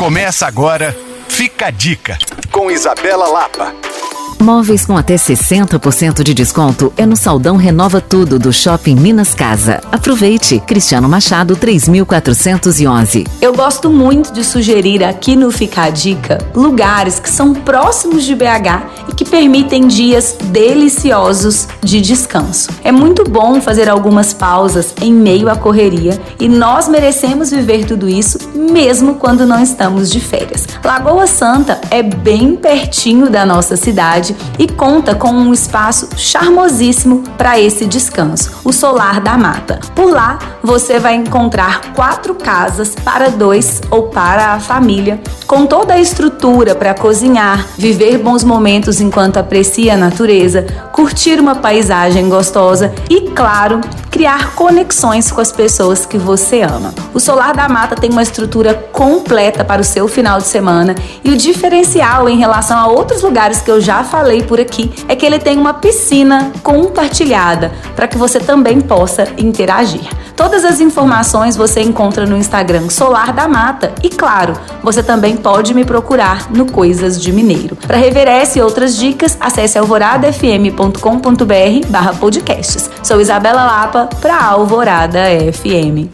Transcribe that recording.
Começa agora, fica a dica, com Isabela Lapa. Móveis com até 60% de desconto é no Saldão Renova Tudo do Shopping Minas Casa. Aproveite! Cristiano Machado 3411. Eu gosto muito de sugerir aqui no Fica a Dica lugares que são próximos de BH e permitem dias deliciosos de descanso. É muito bom fazer algumas pausas em meio à correria e nós merecemos viver tudo isso mesmo quando não estamos de férias. Lagoa Santa é bem pertinho da nossa cidade e conta com um espaço charmosíssimo para esse descanso, o Solar da Mata. Por lá você vai encontrar quatro casas para dois ou para a família, com toda a estrutura para cozinhar, viver bons momentos enquanto aprecia a natureza, curtir uma paisagem gostosa e, claro, criar conexões com as pessoas que você ama. O Solar da Mata tem uma estrutura completa para o seu final de semana e o diferencial em relação a outros lugares que eu já falei por aqui é que ele tem uma piscina compartilhada para que você também possa interagir. Todas as informações você encontra no Instagram Solar da Mata e, claro, você também pode me procurar no Coisas de Mineiro. Para rever essa e outras dicas, acesse alvoradafm.com.br barra podcasts. Sou Isabela Lapa para Alvorada FM.